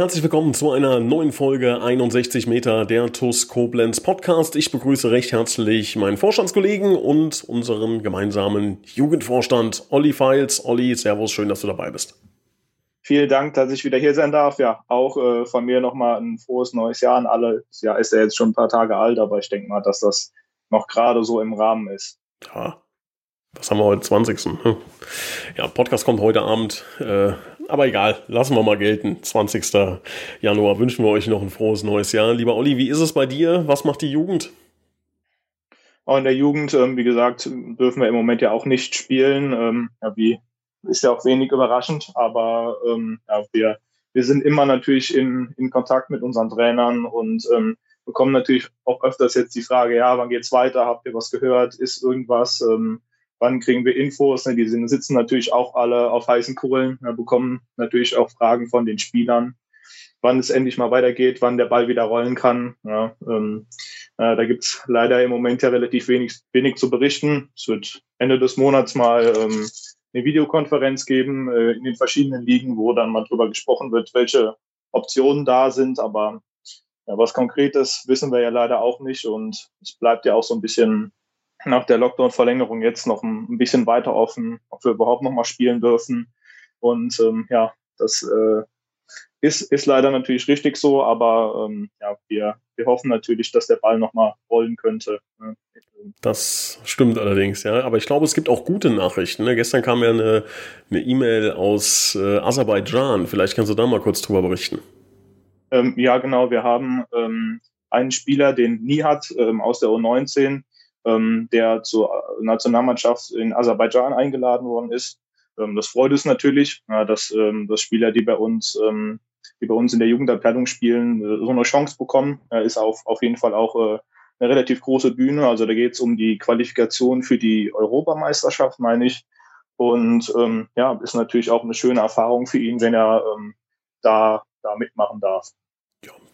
Herzlich willkommen zu einer neuen Folge 61 Meter der TUS Koblenz Podcast. Ich begrüße recht herzlich meinen Vorstandskollegen und unseren gemeinsamen Jugendvorstand Olli Feils. Olli, Servus, schön, dass du dabei bist. Vielen Dank, dass ich wieder hier sein darf. Ja, auch äh, von mir nochmal ein frohes neues Jahr an alle. Das Jahr ist ja jetzt schon ein paar Tage alt, aber ich denke mal, dass das noch gerade so im Rahmen ist. Ja, was haben wir heute? 20. Hm. Ja, Podcast kommt heute Abend. Äh, aber egal, lassen wir mal gelten. 20. Januar wünschen wir euch noch ein frohes neues Jahr. Lieber Olli, wie ist es bei dir? Was macht die Jugend? In der Jugend, ähm, wie gesagt, dürfen wir im Moment ja auch nicht spielen. Ähm, ist ja auch wenig überraschend, aber ähm, wir, sind immer natürlich in, Kontakt mit unseren Trainern und bekommen natürlich auch öfters jetzt die Frage, ja, wann geht's weiter? Habt ihr was gehört? Ist irgendwas? Ähm, wann kriegen wir Infos? Ne? Die sitzen natürlich auch alle auf heißen Kohlen, ne? bekommen natürlich auch Fragen von den Spielern, wann es endlich mal weitergeht, wann der Ball wieder rollen kann. Ja, ähm, äh, da gibt's leider im Moment ja relativ wenig, wenig zu berichten. Es wird Ende des Monats mal ähm, eine Videokonferenz geben äh, in den verschiedenen Ligen, wo dann mal drüber gesprochen wird, welche Optionen da sind. Aber ja, was Konkretes wissen wir ja leider auch nicht und es bleibt ja auch so ein bisschen nach der Lockdown-Verlängerung jetzt noch ein, bisschen weiter offen, ob wir überhaupt noch mal spielen dürfen. Und ähm, ja, das äh, ist, ist leider natürlich richtig so, aber ähm, ja, wir, wir hoffen natürlich, dass der Ball noch mal rollen könnte. Ne? Das stimmt allerdings, ja. Aber ich glaube, es gibt auch gute Nachrichten. Ne? Gestern kam ja eine E-Mail aus äh, Aserbaidschan. Vielleicht kannst du da mal kurz drüber berichten. Ähm, ja, genau. Wir haben ähm, einen Spieler, den Nihat ähm, aus der U19, ähm, der zur Nationalmannschaft in Aserbaidschan eingeladen worden ist. Ähm, das freut uns natürlich, ja, dass, ähm, dass Spieler, die bei uns, ähm, die bei uns in der Jugendabteilung spielen, äh, so eine Chance bekommen. Er ist auf, auf jeden Fall auch äh, eine relativ große Bühne. Also da geht es um die Qualifikation für die Europameisterschaft, meine ich. Und ähm, ja, ist natürlich auch eine schöne Erfahrung für ihn, wenn er ähm, da, da mitmachen darf.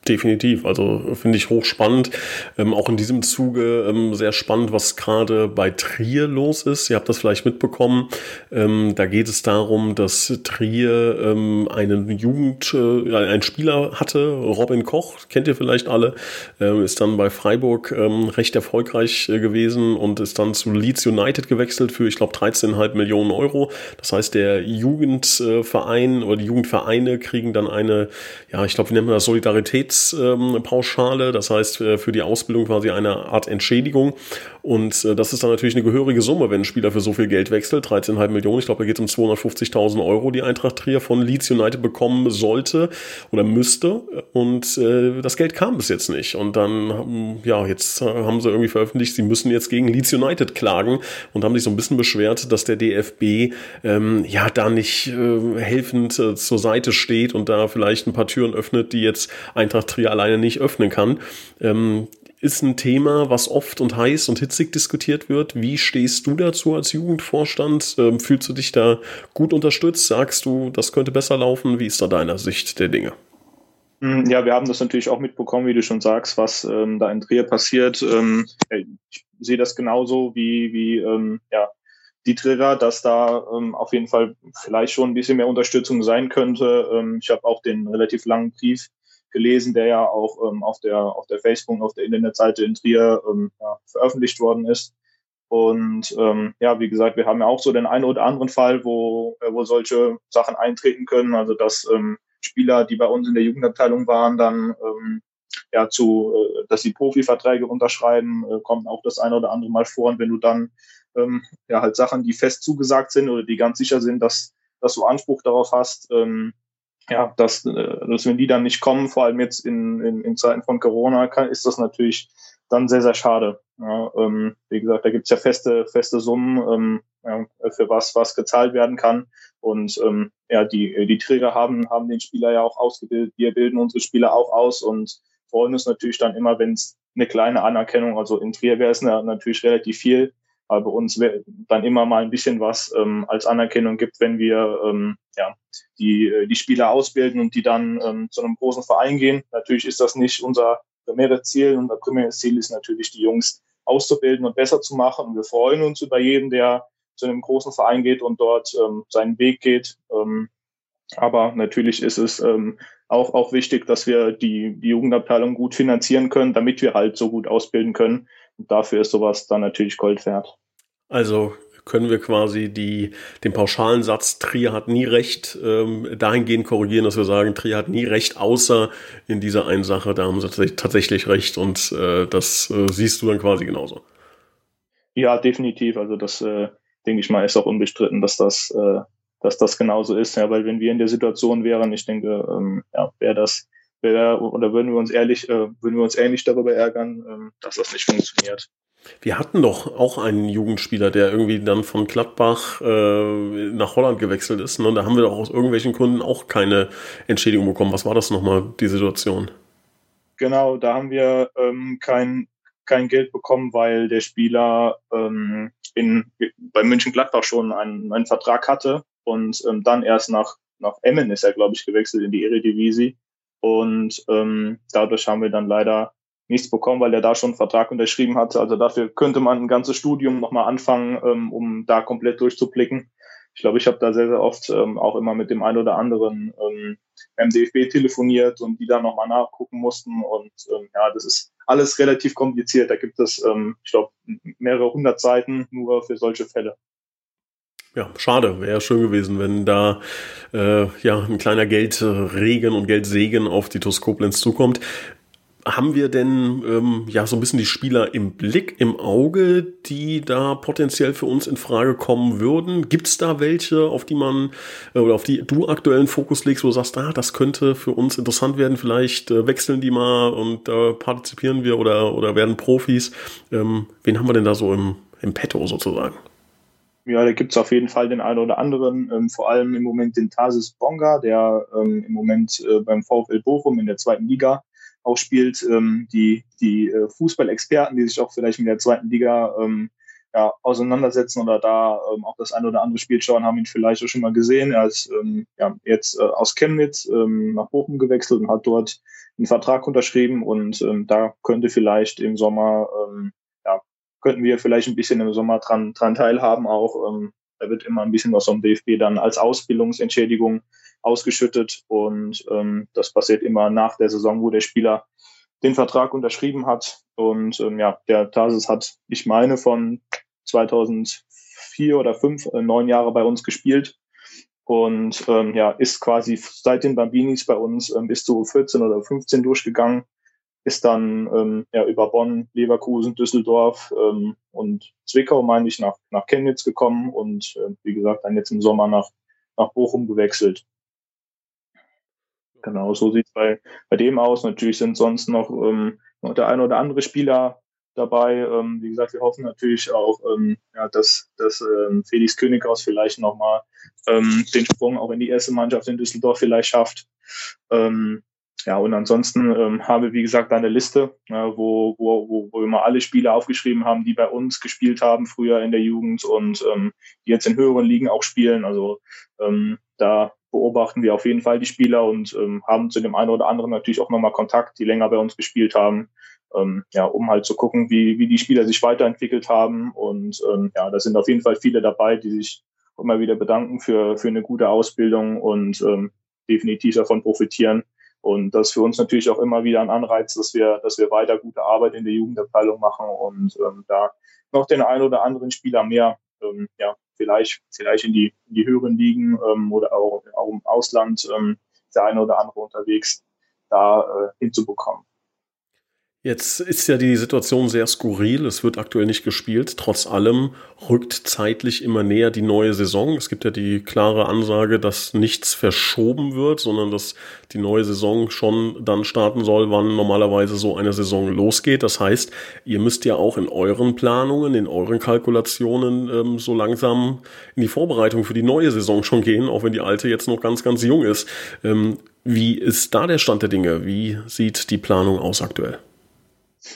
Definitiv, also finde ich hochspannend. Ähm, auch in diesem Zuge ähm, sehr spannend, was gerade bei Trier los ist. Ihr habt das vielleicht mitbekommen. Ähm, da geht es darum, dass Trier ähm, einen Jugend, äh, einen Spieler hatte, Robin Koch, kennt ihr vielleicht alle, äh, ist dann bei Freiburg ähm, recht erfolgreich äh, gewesen und ist dann zu Leeds United gewechselt für, ich glaube, 13,5 Millionen Euro. Das heißt, der Jugendverein oder die Jugendvereine kriegen dann eine, ja, ich glaube, wie nennt man das, Solidarität Eintrittspauschale, das heißt äh, für die Ausbildung quasi eine Art Entschädigung. Und äh, das ist dann natürlich eine gehörige Summe, wenn ein Spieler für so viel Geld wechselt, 13,5 Millionen. Ich glaube, da geht es um 250.000 Euro, die Eintracht Trier von Leeds United bekommen sollte oder müsste. Und äh, das Geld kam bis jetzt nicht. Und dann, ja, jetzt haben sie irgendwie veröffentlicht, sie müssen jetzt gegen Leeds United klagen und haben sich so ein bisschen beschwert, dass der DFB ähm, ja da nicht äh, helfend äh, zur Seite steht und da vielleicht ein paar Türen öffnet, die jetzt Eintracht Trier alleine nicht öffnen kann. Ähm, ist ein Thema, was oft und heiß und hitzig diskutiert wird. Wie stehst du dazu als Jugendvorstand? Ähm, fühlst du dich da gut unterstützt? Sagst du, das könnte besser laufen? Wie ist da deiner Sicht der Dinge? Hm, ja, wir haben das natürlich auch mitbekommen, wie du schon sagst, was ähm, da in Trier passiert. Ähm, ich sehe das genauso wie, wie ähm, ja, die Trigger, dass da ähm, auf jeden Fall vielleicht schon ein bisschen mehr Unterstützung sein könnte. Ähm, ich habe auch den relativ langen Brief gelesen, der ja auch ähm, auf der auf der Facebook, auf der Internetseite in Trier ähm, ja, veröffentlicht worden ist. Und ähm, ja, wie gesagt, wir haben ja auch so den einen oder anderen Fall, wo, äh, wo solche Sachen eintreten können. Also dass ähm, Spieler, die bei uns in der Jugendabteilung waren, dann ähm, ja zu, äh, dass sie Profiverträge unterschreiben, äh, kommt auch das eine oder andere Mal vor. Und wenn du dann ähm, ja halt Sachen, die fest zugesagt sind oder die ganz sicher sind, dass, dass du Anspruch darauf hast, ähm, ja, dass, äh, dass wenn die dann nicht kommen, vor allem jetzt in, in, in Zeiten von Corona, kann, ist das natürlich dann sehr, sehr schade. Ja, ähm, wie gesagt, da gibt's ja feste, feste Summen, ähm, ja, für was, was gezahlt werden kann. Und ähm, ja, die, die Träger haben, haben den Spieler ja auch ausgebildet. Wir bilden unsere Spieler auch aus und freuen uns natürlich dann immer, wenn es eine kleine Anerkennung, also in Trier wäre es natürlich relativ viel, aber uns dann immer mal ein bisschen was ähm, als Anerkennung gibt, wenn wir ähm, ja, die, äh, die Spieler ausbilden und die dann ähm, zu einem großen Verein gehen. Natürlich ist das nicht unser primäres Ziel. Unser primäres Ziel ist natürlich, die Jungs auszubilden und besser zu machen. Und wir freuen uns über jeden, der zu einem großen Verein geht und dort ähm, seinen Weg geht. Ähm, aber natürlich ist es ähm, auch, auch wichtig, dass wir die, die Jugendabteilung gut finanzieren können, damit wir halt so gut ausbilden können. Und dafür ist sowas dann natürlich Gold wert. Also können wir quasi die, den pauschalen Satz, Trier hat nie recht, ähm, dahingehend korrigieren, dass wir sagen, Trier hat nie recht, außer in dieser einen Sache, da haben sie tatsächlich recht und äh, das äh, siehst du dann quasi genauso. Ja, definitiv. Also das, äh, denke ich mal, ist auch unbestritten, dass das, äh, dass das genauso ist. Ja, weil wenn wir in der Situation wären, ich denke, ähm, ja, wäre das, wär, oder würden wir uns ehrlich, äh, würden wir uns ähnlich darüber ärgern, ähm, dass das nicht funktioniert. Wir hatten doch auch einen Jugendspieler, der irgendwie dann von Gladbach äh, nach Holland gewechselt ist. Ne? Und da haben wir doch aus irgendwelchen Gründen auch keine Entschädigung bekommen. Was war das nochmal, die Situation? Genau, da haben wir ähm, kein, kein Geld bekommen, weil der Spieler ähm, in, bei München Gladbach schon einen, einen Vertrag hatte und ähm, dann erst nach, nach Emmen ist er, glaube ich, gewechselt in die Eredivisie. Und ähm, dadurch haben wir dann leider nichts bekommen, weil er da schon einen Vertrag unterschrieben hatte. Also dafür könnte man ein ganzes Studium nochmal anfangen, ähm, um da komplett durchzublicken. Ich glaube, ich habe da sehr, sehr oft ähm, auch immer mit dem einen oder anderen ähm, MDFB telefoniert und die da nochmal nachgucken mussten. Und ähm, ja, das ist alles relativ kompliziert. Da gibt es, ähm, ich glaube, mehrere hundert Seiten nur für solche Fälle. Ja, schade. Wäre schön gewesen, wenn da äh, ja ein kleiner Geldregen und Geldsegen auf die TuS zukommt haben wir denn ähm, ja so ein bisschen die Spieler im Blick, im Auge, die da potenziell für uns in Frage kommen würden? Gibt es da welche, auf die man äh, oder auf die du aktuellen Fokus legst, wo du sagst, ah, das könnte für uns interessant werden, vielleicht äh, wechseln die mal und äh, partizipieren wir oder, oder werden Profis? Ähm, ven haben wir denn da so im, im Petto sozusagen? Ja, da gibt's auf jeden Fall den einen oder anderen, ähm, vor allem im Moment den Tarsis Bonga, der ähm, im Moment äh, beim VfL Bochum in der zweiten Liga auch spielt, ähm, die, die äh, Fußballexperten, die sich auch vielleicht mit der zweiten Liga ähm, ja, auseinandersetzen oder da ähm, auch das eine oder andere Spiel schauen, haben ihn vielleicht auch schon mal gesehen. Er ist ähm, ja, jetzt äh, aus Chemnitz nach Bochum gewechselt und hat dort einen Vertrag unterschrieben und da könnte vielleicht im Sommer, könnten wir vielleicht ein bisschen im Sommer dran, dran teilhaben auch. Ähm, da wird immer ein bisschen was vom DFB dann als Ausbildungsentschädigung ausgeschüttet und ähm, das passiert immer nach der Saison, wo der Spieler den Vertrag unterschrieben hat. Und ähm, ja, der Tarsis hat, ich meine, von 2004 oder 5, äh, neun Jahre bei uns gespielt und ähm, ja, ist quasi seit den Bambinis bei uns ähm, bis zu 14 oder 15 durchgegangen, ist dann ähm, ja, über Bonn, Leverkusen, Düsseldorf ähm, und Zwickau, meine ich, nach, nach Chemnitz gekommen und äh, wie gesagt, dann jetzt im Sommer nach, nach Bochum gewechselt. Genau, so sieht es bei, bei dem aus. Natürlich sind sonst noch, ähm, der eine oder andere Spieler dabei. Ähm, wie gesagt, wir hoffen natürlich auch, ähm, ja, dass, dass ähm, Felix Könighaus vielleicht nochmal ähm, den Sprung auch in die erste Mannschaft in Düsseldorf vielleicht schafft. Ähm, ja, und ansonsten ähm, haben wir, wie gesagt, eine Liste, äh, wo, wo, wo, wo wir mal alle Spieler aufgeschrieben haben, die bei uns gespielt haben, früher in der Jugend und ähm, die jetzt in höheren Ligen auch spielen. Also ähm, da beobachten wir auf jeden Fall die Spieler und ähm, haben zu dem einen oder anderen natürlich auch nochmal Kontakt, die länger bei uns gespielt haben, ähm, ja, um halt zu gucken, wie, wie die Spieler sich weiterentwickelt haben. Und ähm, ja, da sind auf jeden Fall viele dabei, die sich immer wieder bedanken für, für eine gute Ausbildung und ähm, definitiv davon profitieren. Und das ist für uns natürlich auch immer wieder ein Anreiz, dass wir, dass wir weiter gute Arbeit in der Jugendabteilung machen und ähm, da noch den einen oder anderen Spieler mehr ähm, ja, vielleicht, vielleicht in die, in die höheren Ligen ähm, oder auch, auch im Ausland ähm, der eine oder andere unterwegs da äh, hinzubekommen. Jetzt ist ja die Situation sehr skurril. Es wird aktuell nicht gespielt. Trotz allem rückt zeitlich immer näher die neue Saison. Es gibt ja die klare Ansage, dass nichts verschoben wird, sondern dass die neue Saison schon dann starten soll, wann normalerweise so eine Saison losgeht. Das heißt, ihr müsst ja auch in euren Planungen, in euren Kalkulationen ähm, so langsam in die Vorbereitung für die neue Saison schon gehen, auch wenn die alte jetzt noch ganz, ganz jung ist. Ähm, wie ist da der Stand der Dinge? Wie sieht die Planung aus aktuell?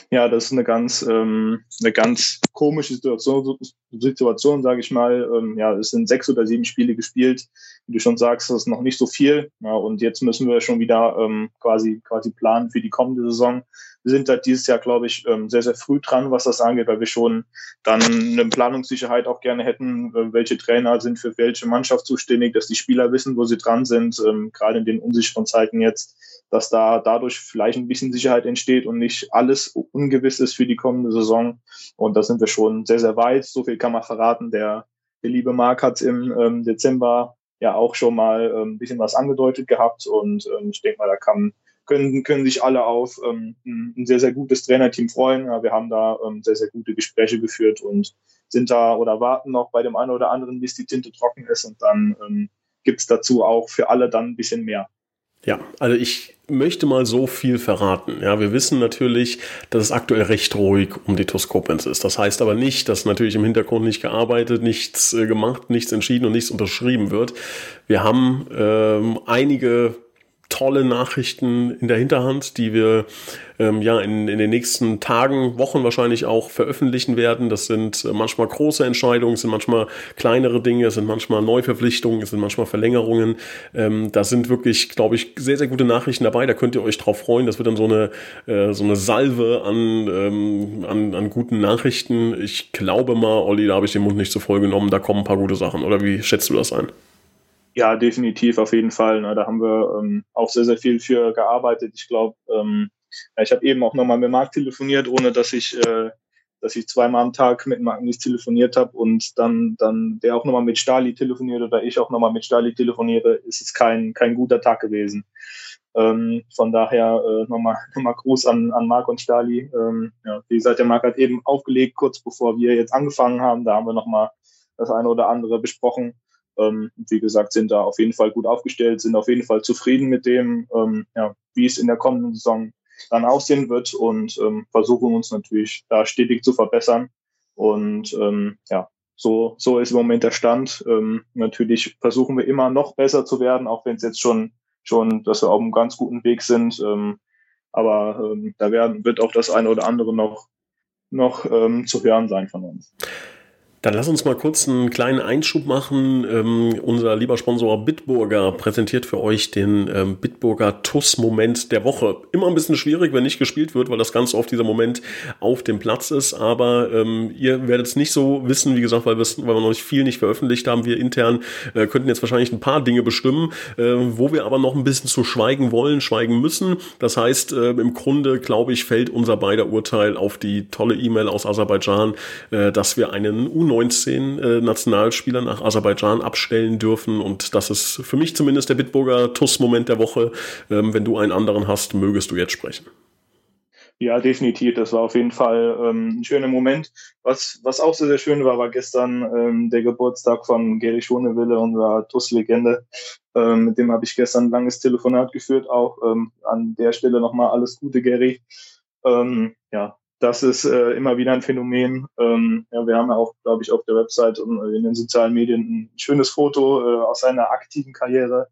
Ja, das ist eine ganz, ähm, eine ganz komische Situation, Situation sage ich mal. Ähm, ja, es sind sechs oder sieben Spiele gespielt. Wie du schon sagst, das ist noch nicht so viel. Ja, und jetzt müssen wir schon wieder ähm, quasi, quasi planen für die kommende Saison. Wir sind halt dieses Jahr, glaube ich, ähm, sehr, sehr früh dran, was das angeht, weil wir schon dann eine Planungssicherheit auch gerne hätten, äh, welche Trainer sind für welche Mannschaft zuständig, dass die Spieler wissen, wo sie dran sind, ähm, gerade in den unsicheren Zeiten jetzt, dass da dadurch vielleicht ein bisschen Sicherheit entsteht und nicht alles ungewiss ist für die kommende Saison. Und da sind wir schon sehr, sehr weit. So viel kann man verraten. Der, der liebe Marc hat im ähm, Dezember ja auch schon mal ähm, ein bisschen was angedeutet gehabt und ähm, ich denke mal, da kann können, können sich alle auf ähm, ein sehr, sehr gutes Trainerteam freuen. Ja, wir haben da ähm, sehr, sehr gute Gespräche geführt und sind da oder warten noch bei dem einen oder anderen, bis die Tinte trocken ist und dann ähm, gibt dazu auch für alle dann ein bisschen mehr. Ja, also ich möchte mal so viel verraten. Ja, wir wissen natürlich, dass es aktuell recht ruhig um die Toskopens ist. Das heißt aber nicht, dass natürlich im Hintergrund nicht gearbeitet, nichts äh, gemacht, nichts entschieden und nichts unterschrieben wird. Wir haben ähm, einige tolle Nachrichten in der Hinterhand, die wir ähm, ja in, in den nächsten Tagen, Wochen wahrscheinlich auch veröffentlichen werden. Das sind äh, manchmal große Entscheidungen, sind manchmal kleinere Dinge, sind manchmal Neuverpflichtungen, sind manchmal Verlängerungen. Ähm, da sind wirklich, glaube ich, sehr, sehr gute Nachrichten dabei. Da könnt ihr euch drauf freuen. Das wird dann so eine, äh, so eine Salve an, ähm, an, an guten Nachrichten. Ich glaube mal, Olli, da habe ich den Mund nicht zu voll genommen. Da kommen ein paar gute Sachen. Oder wie schätzt du das ein? Ja, definitiv, auf jeden Fall. Ne? Da haben wir ähm, auch sehr, sehr viel für gearbeitet. Ich glaube, ähm, ja, ich habe eben auch nochmal mit Marc telefoniert, ohne dass ich, äh, dass ich zweimal am Tag mit Marc nicht telefoniert habe und dann, dann der auch nochmal mit Stali telefoniert oder ich auch nochmal mit Stali telefoniere, ist es kein, kein guter Tag gewesen. Ähm, von daher äh, nochmal nochmal Gruß an, an Marc und Stali. Ähm, ja, wie gesagt, der Marc hat eben aufgelegt, kurz bevor wir jetzt angefangen haben. Da haben wir nochmal das eine oder andere besprochen. Ähm, wie gesagt, sind da auf jeden Fall gut aufgestellt, sind auf jeden Fall zufrieden mit dem, ähm, ja, wie es in der kommenden Saison dann aussehen wird und ähm, versuchen uns natürlich da stetig zu verbessern. Und ähm, ja, so, so ist im Moment der Stand. Ähm, natürlich versuchen wir immer noch besser zu werden, auch wenn es jetzt schon, schon, dass wir auf einem ganz guten Weg sind. Ähm, aber da werden, wird auch das eine oder andere noch, noch zu hören sein von uns. Dann lass uns mal kurz einen kleinen Einschub machen. Ähm, unser lieber Sponsor Bitburger präsentiert für euch den ähm, Bitburger TUS-Moment der Woche. Immer ein bisschen schwierig, wenn nicht gespielt wird, weil das ganz oft dieser Moment auf dem Platz ist. Aber ähm, ihr werdet es nicht so wissen, wie gesagt, weil, weil wir noch nicht viel nicht veröffentlicht haben. Wir intern äh, könnten jetzt wahrscheinlich ein paar Dinge bestimmen, äh, wo wir aber noch ein bisschen zu schweigen wollen, schweigen müssen. Das heißt, äh, im Grunde, glaube ich, fällt unser beider Urteil auf die tolle E-Mail aus Aserbaidschan, äh, dass wir einen UNO 19 äh, Nationalspieler nach Aserbaidschan abstellen dürfen. Und das ist für mich zumindest der Bitburger TUS-Moment der Woche. Ähm, wenn du einen anderen hast, mögest du jetzt sprechen. Ja, definitiv. Das war auf jeden Fall ähm, ein schöner Moment. Was, was auch sehr, sehr schön war, war gestern ähm, der Geburtstag von Gary Schonewille, unserer TUS-Legende. Ähm, mit dem habe ich gestern ein langes Telefonat geführt. Auch ähm, an der Stelle nochmal alles Gute, Gary. Ähm, ja, das ist äh, immer wieder ein Phänomen. Ähm, ja, wir haben ja auch, glaube ich, auf der Website und in den sozialen Medien ein schönes Foto äh, aus seiner aktiven Karriere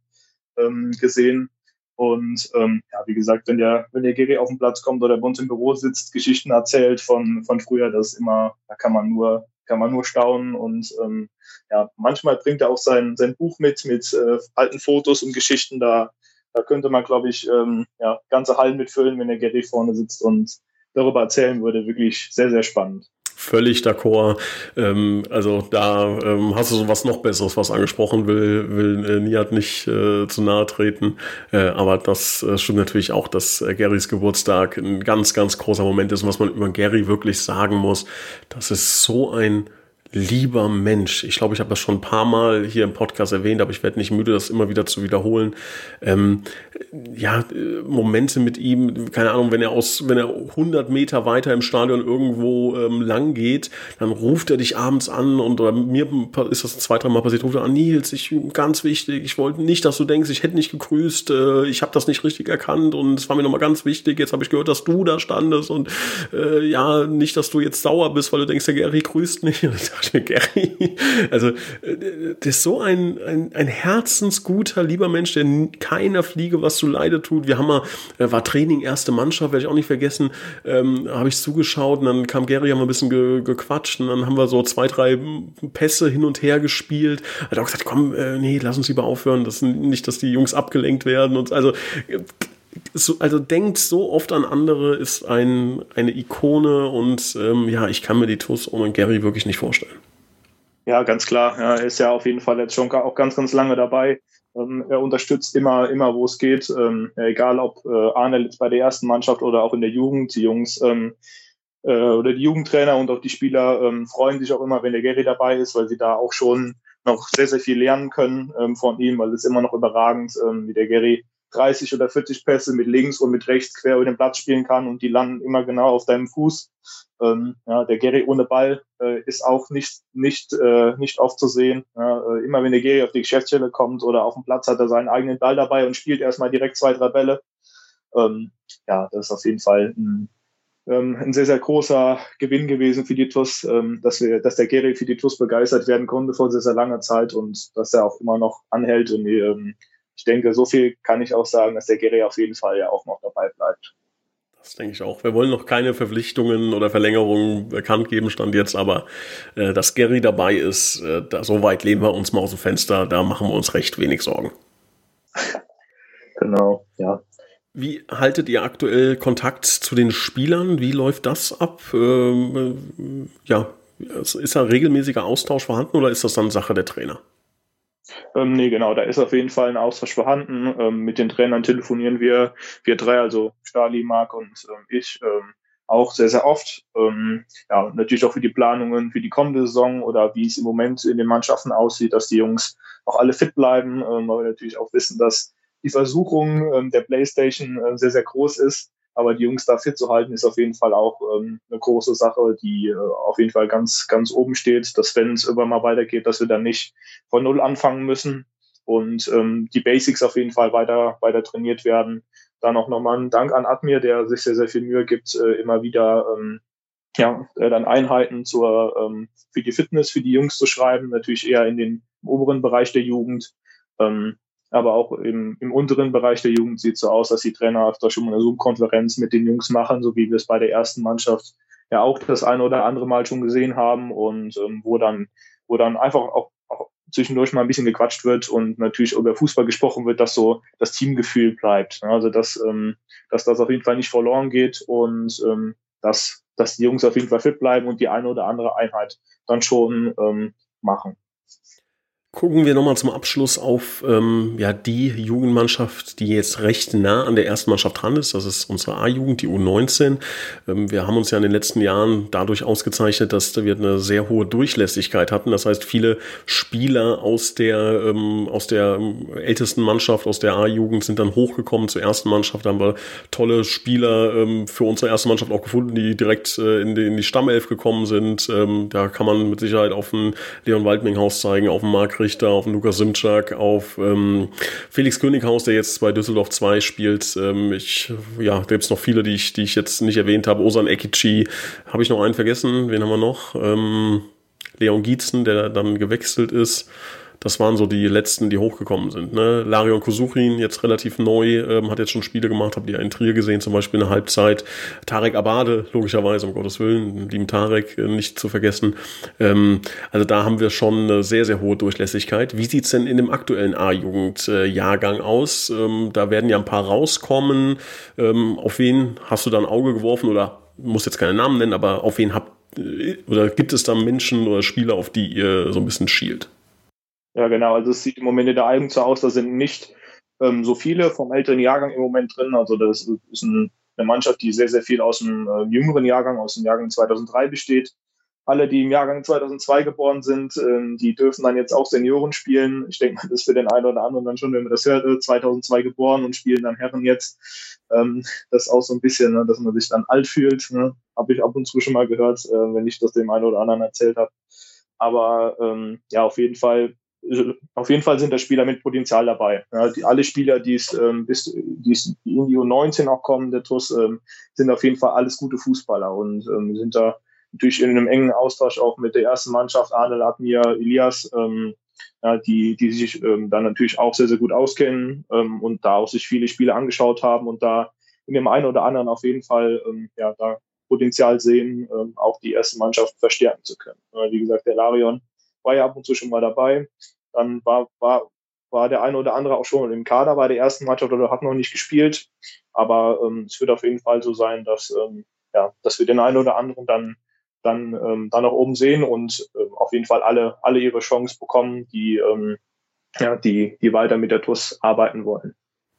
ähm, gesehen. Und ähm, ja, wie gesagt, wenn der, wenn der Geri auf den Platz kommt oder bei uns im Büro sitzt, Geschichten erzählt von, von früher, das ist immer, da kann man nur, kann man nur staunen. Und ähm, ja, manchmal bringt er auch sein, sein Buch mit, mit äh, alten Fotos und Geschichten. Da, da könnte man, glaube ich, ähm, ja, ganze Hallen mitfüllen, wenn der Geri vorne sitzt und darüber erzählen würde. Wirklich sehr, sehr spannend. Völlig d'accord. Ähm, also da ähm, hast du so was noch Besseres, was angesprochen will, will äh, Niat nicht äh, zu nahe treten. Äh, aber das äh, stimmt natürlich auch, dass äh, Garys Geburtstag ein ganz, ganz großer Moment ist. Was man über Gary wirklich sagen muss, das ist so ein lieber Mensch. Ich glaube, ich habe das schon ein paar Mal hier im Podcast erwähnt, aber ich werde nicht müde, das immer wieder zu wiederholen. Ähm, ja, Momente mit ihm, keine Ahnung, wenn er aus, wenn er 100 Meter weiter im Stadion irgendwo ähm, lang geht, dann ruft er dich abends an und oder mir ist das zwei, drei Mal passiert, ruft er an, Nils, ich, ganz wichtig, ich wollte nicht, dass du denkst, ich hätte nicht gegrüßt, äh, ich habe das nicht richtig erkannt und es war mir nochmal ganz wichtig, jetzt habe ich gehört, dass du da standest und äh, ja, nicht, dass du jetzt sauer bist, weil du denkst, der Gary grüßt nicht. mir, Gary, also äh, das ist so ein, ein, ein herzensguter, lieber Mensch, der keiner Fliege was zu Leide tut. Wir haben mal, äh, war Training, erste Mannschaft, werde ich auch nicht vergessen, ähm, habe ich zugeschaut und dann kam Gary, haben wir ein bisschen ge, gequatscht und dann haben wir so zwei, drei Pässe hin und her gespielt. Hat auch gesagt, komm, äh, nee, lass uns lieber aufhören, das nicht, dass die Jungs abgelenkt werden und also so, also denkt so oft an andere, ist ein, eine Ikone und ähm, ja, ich kann mir die TUS ohne Gary wirklich nicht vorstellen. Ja, ganz klar. Ja, er ist ja auf jeden Fall jetzt schon auch ganz, ganz lange dabei. Ähm, er unterstützt immer, immer, wo es geht. Ähm, egal ob äh, Arne jetzt bei der ersten Mannschaft oder auch in der Jugend. Die Jungs ähm, äh, oder die Jugendtrainer und auch die Spieler ähm, freuen sich auch immer, wenn der Gary dabei ist, weil sie da auch schon noch sehr, sehr viel lernen können ähm, von ihm, weil es immer noch überragend, ähm, wie der Gary 30 oder 40 Pässe mit links und mit rechts quer über den Platz spielen kann und die landen immer genau auf deinem Fuß. Ähm, ja, der Gary ohne Ball äh, ist auch nicht, nicht, äh, nicht oft zu sehen. Ja, äh, immer wenn der Gary auf die Geschäftsstelle kommt oder auf dem Platz, hat er seinen eigenen Ball dabei und spielt erstmal direkt zwei, drei Bälle. Ähm, ja, das ist auf jeden Fall ein, ähm, ein sehr, sehr großer Gewinn gewesen für die TUS, ähm, dass, wir, dass der Gary für die TUS begeistert werden konnte vor sehr, sehr langer Zeit und dass er auch immer noch anhält und ähm, ich denke, so viel kann ich auch sagen, dass der Gary auf jeden Fall ja auch noch dabei bleibt. Das denke ich auch. Wir wollen noch keine Verpflichtungen oder Verlängerungen bekannt geben, stand jetzt, aber äh, dass Gary dabei ist, äh, da, so weit lehnen wir uns mal aus dem Fenster, da machen wir uns recht wenig Sorgen. Genau, ja. Wie haltet ihr aktuell Kontakt zu den Spielern? Wie läuft das ab? Ähm, äh, ja, ist da regelmäßiger Austausch vorhanden oder ist das dann Sache der Trainer? Ähm, nee, genau, da ist auf jeden Fall ein Austausch vorhanden. Ähm, mit den Trainern telefonieren wir, wir drei, also Stali, Marc und ähm, ich, ähm, auch sehr, sehr oft. Ähm, ja, natürlich auch für die Planungen für die kommende Saison oder wie es im Moment in den Mannschaften aussieht, dass die Jungs auch alle fit bleiben, ähm, weil wir natürlich auch wissen, dass die Versuchung der Playstation äh, sehr, sehr groß ist. Aber die Jungs da fit zu halten, ist auf jeden Fall auch ähm, eine große Sache, die äh, auf jeden Fall ganz, ganz oben steht, dass wenn es irgendwann mal weitergeht, dass wir dann nicht von Null anfangen müssen und ähm, die Basics auf jeden Fall weiter, weiter trainiert werden. Dann auch nochmal ein Dank an Admir, der sich sehr, sehr viel Mühe gibt, äh, immer wieder ähm, ja, äh, dann Einheiten zur, ähm, für die Fitness, für die Jungs zu schreiben, natürlich eher in den oberen Bereich der Jugend. Ähm, aber auch im, im unteren Bereich der Jugend sieht es so aus, dass die Trainer da schon mal eine Zoom-Konferenz mit den Jungs machen, so wie wir es bei der ersten Mannschaft ja auch das eine oder andere Mal schon gesehen haben und ähm, wo dann, wo dann einfach auch, auch zwischendurch mal ein bisschen gequatscht wird und natürlich über Fußball gesprochen wird, dass so das Teamgefühl bleibt. Also dass, ähm, dass das auf jeden Fall nicht verloren geht und ähm, dass, dass die Jungs auf jeden Fall fit bleiben und die eine oder andere Einheit dann schon ähm, machen. Gucken wir nochmal zum Abschluss auf ähm, ja, die Jugendmannschaft, die jetzt recht nah an der ersten Mannschaft dran ist. Das ist unsere A-Jugend, die U19. Ähm, wir haben uns ja in den letzten Jahren dadurch ausgezeichnet, dass wir eine sehr hohe Durchlässigkeit hatten. Das heißt, viele Spieler aus der, ähm, aus der ältesten Mannschaft, aus der A-Jugend, sind dann hochgekommen zur ersten Mannschaft. Da haben wir tolle Spieler ähm, für unsere erste Mannschaft auch gefunden, die direkt äh, in, die, in die Stammelf gekommen sind. Ähm, da kann man mit Sicherheit auf den Leon Waldminghaus zeigen, auf den Mark Richter, auf Lukas Simczak, auf ähm, Felix Könighaus, der jetzt bei Düsseldorf 2 spielt. Ähm, ich, ja, da gibt es noch viele, die ich, die ich jetzt nicht erwähnt habe. Osan Ekici, habe ich noch einen vergessen? Wen haben wir noch? Ähm, Leon Gietzen, der dann gewechselt ist. Das waren so die letzten, die hochgekommen sind. Ne? Larion Kosuchin, jetzt relativ neu, ähm, hat jetzt schon Spiele gemacht, habt ihr in Trier gesehen, zum Beispiel eine Halbzeit. Tarek Abade, logischerweise, um Gottes Willen, lieben Tarek, äh, nicht zu vergessen. Ähm, also da haben wir schon eine sehr, sehr hohe Durchlässigkeit. Wie sieht's denn in dem aktuellen A-Jugend-Jahrgang aus? Ähm, da werden ja ein paar rauskommen. Ähm, auf wen hast du da ein Auge geworfen oder muss jetzt keine Namen nennen, aber auf wen habt äh, oder gibt es da Menschen oder Spieler, auf die ihr so ein bisschen schielt? Ja, genau. Also es sieht im Moment in der Album so aus, da sind nicht ähm, so viele vom älteren Jahrgang im Moment drin. Also das ist ein, eine Mannschaft, die sehr, sehr viel aus dem äh, jüngeren Jahrgang, aus dem Jahrgang 2003 besteht. Alle, die im Jahrgang 2002 geboren sind, ähm, die dürfen dann jetzt auch Senioren spielen. Ich denke mal, das ist für den einen oder anderen dann schon, wenn man das hört, 2002 äh, geboren und spielen dann Herren jetzt. Ähm, das ist auch so ein bisschen, ne, dass man sich dann alt fühlt. Ne? Habe ich ab und zu schon mal gehört, äh, wenn ich das dem einen oder anderen erzählt habe. Aber ähm, ja, auf jeden Fall auf jeden Fall sind da Spieler mit Potenzial dabei. Ja, die, alle Spieler, die es ähm, bis die in die U19 auch kommen, der TUS, ähm, sind auf jeden Fall alles gute Fußballer und ähm, sind da natürlich in einem engen Austausch auch mit der ersten Mannschaft, Adel, Admir, Elias, ähm, ja, die, die sich ähm, dann natürlich auch sehr, sehr gut auskennen ähm, und da auch sich viele Spiele angeschaut haben und da in dem einen oder anderen auf jeden Fall ja, da Potenzial sehen, auch die erste Mannschaft verstärken zu können. Wie gesagt, der Larion war ja ab und zu schon mal dabei. Dann war, war, war der eine oder andere auch schon im Kader bei der ersten Mannschaft oder hat noch nicht gespielt. Aber ähm, es wird auf jeden Fall so sein, dass, ähm, ja, dass wir den einen oder anderen dann dann, ähm, dann auch oben sehen und ähm, auf jeden Fall alle, alle ihre Chance bekommen, die, ähm, ja, die, die weiter mit der TUS arbeiten wollen.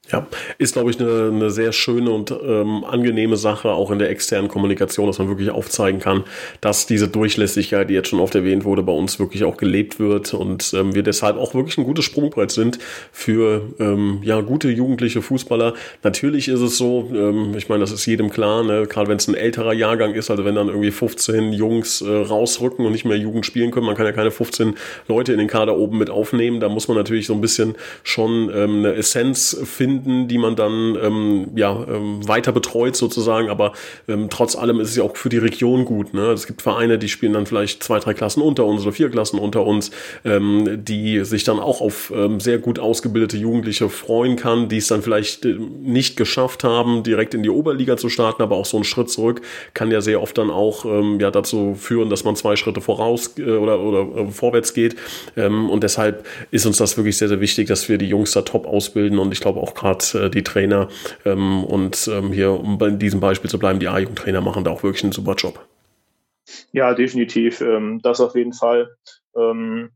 Ja, ist, glaube ich, eine, eine sehr schöne und ähm, angenehme Sache, auch in der externen Kommunikation, dass man wirklich aufzeigen kann, dass diese Durchlässigkeit, die jetzt schon oft erwähnt wurde, bei uns wirklich auch gelebt wird und ähm, wir deshalb auch wirklich ein gutes Sprungbrett sind für ähm, ja, gute jugendliche Fußballer. Natürlich ist es so, ähm, ich meine, das ist jedem klar, ne? gerade wenn es ein älterer Jahrgang ist, also wenn dann irgendwie 15 Jungs äh, rausrücken und nicht mehr Jugend spielen können, man kann ja keine 15 Leute in den Kader oben mit aufnehmen, da muss man natürlich so ein bisschen schon ähm, eine Essenz finden, finden, die man dann ähm, ja, ähm, weiter betreut sozusagen. Aber ähm, trotz allem ist es ja auch für die Region gut. Ne? Es gibt Vereine, die spielen dann vielleicht zwei, drei Klassen unter uns oder vier Klassen unter uns, ähm, die sich dann auch auf ähm, sehr gut ausgebildete Jugendliche freuen kann, die es dann vielleicht äh, nicht geschafft haben, direkt in die Oberliga zu starten, aber auch so ein Schritt zurück kann ja sehr oft dann auch ähm, ja dazu führen, dass man zwei Schritte voraus äh, oder, oder äh, vorwärts geht. Ähm, und deshalb ist uns das wirklich sehr, sehr wichtig, dass wir die Jungs da top ausbilden und ich glaube auch gerade äh, die Trainer ähm, und ähm, hier, um bei diesem Beispiel zu bleiben, die A-Jugendtrainer machen da auch wirklich einen super Job. Ja, definitiv. Ähm, das auf jeden Fall. Ähm,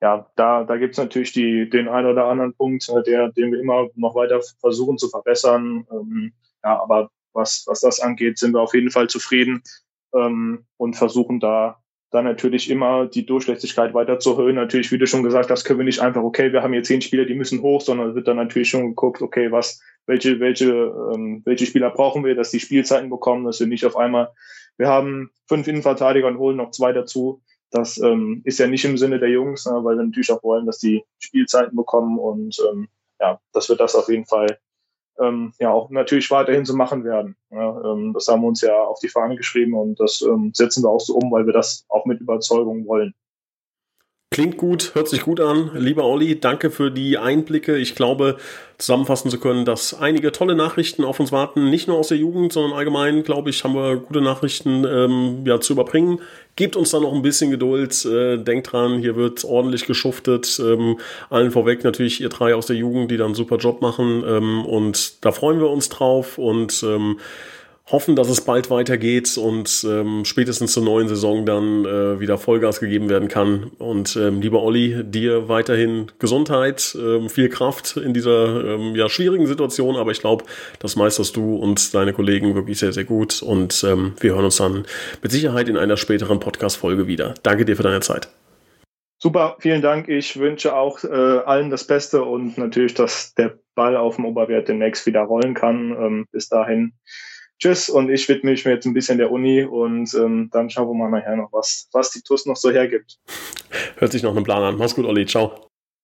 ja, da, da gibt es natürlich die, den einen oder anderen Punkt, äh, der, den wir immer noch weiter versuchen zu verbessern. Ähm, ja, aber was, was das angeht, sind wir auf jeden Fall zufrieden und versuchen da dann natürlich immer die Durchlässigkeit weiter zu erhöhen. Natürlich, wie du schon gesagt hast, können wir nicht einfach, okay, wir haben hier zehn Spieler, die müssen hoch, sondern wird dann natürlich schon geguckt, okay, was, welche, welche, ähm, welche Spieler brauchen wir, dass die Spielzeiten bekommen, dass wir nicht auf einmal, wir haben fünf Innenverteidiger und holen noch zwei dazu. Das ähm, ist ja nicht im Sinne der Jungs, ne, weil wir natürlich auch wollen, dass die Spielzeiten bekommen und ähm, ja, dass wir das auf jeden Fall ähm, ja auch natürlich weiterhin so machen werden. Ja, ähm, das haben wir uns ja auf die Fahne geschrieben und das ähm, setzen wir auch so um, weil wir das auch mit Überzeugung wollen. Klingt gut, hört sich gut an. Lieber Olli, danke für die Einblicke. Ich glaube, zusammenfassen zu können, dass einige tolle Nachrichten auf uns warten. Nicht nur aus der Jugend, sondern allgemein, glaube ich, haben wir gute Nachrichten ähm, ja, zu überbringen. Gebt uns da noch ein bisschen Geduld. Äh, denkt dran, hier wird ordentlich geschuftet. Ähm, allen vorweg natürlich ihr drei aus der Jugend, die dann einen super Job machen. Ähm, und da freuen wir uns drauf. Und ähm, hoffen, dass es bald weitergeht und ähm, spätestens zur neuen Saison dann äh, wieder Vollgas gegeben werden kann. Und ähm, lieber Olli, dir weiterhin Gesundheit, ähm, viel Kraft in dieser ähm, ja, schwierigen Situation, aber ich glaube, das meisterst du und deine Kollegen wirklich sehr, sehr gut. Und ähm, wir hören uns dann mit Sicherheit in einer späteren Podcast-Folge wieder. Danke dir für deine Zeit. Super, vielen Dank. Ich wünsche auch äh, allen das Beste und natürlich, dass der Ball auf dem Oberwert demnächst wieder rollen kann. Ähm, bis dahin tschüss und ich widme mich jetzt ein bisschen der Uni und ähm, dann schauen wir mal nachher noch, was, was die TUS noch so hergibt. Hört sich noch einen Plan an. Mach's gut, Olli. Ciao.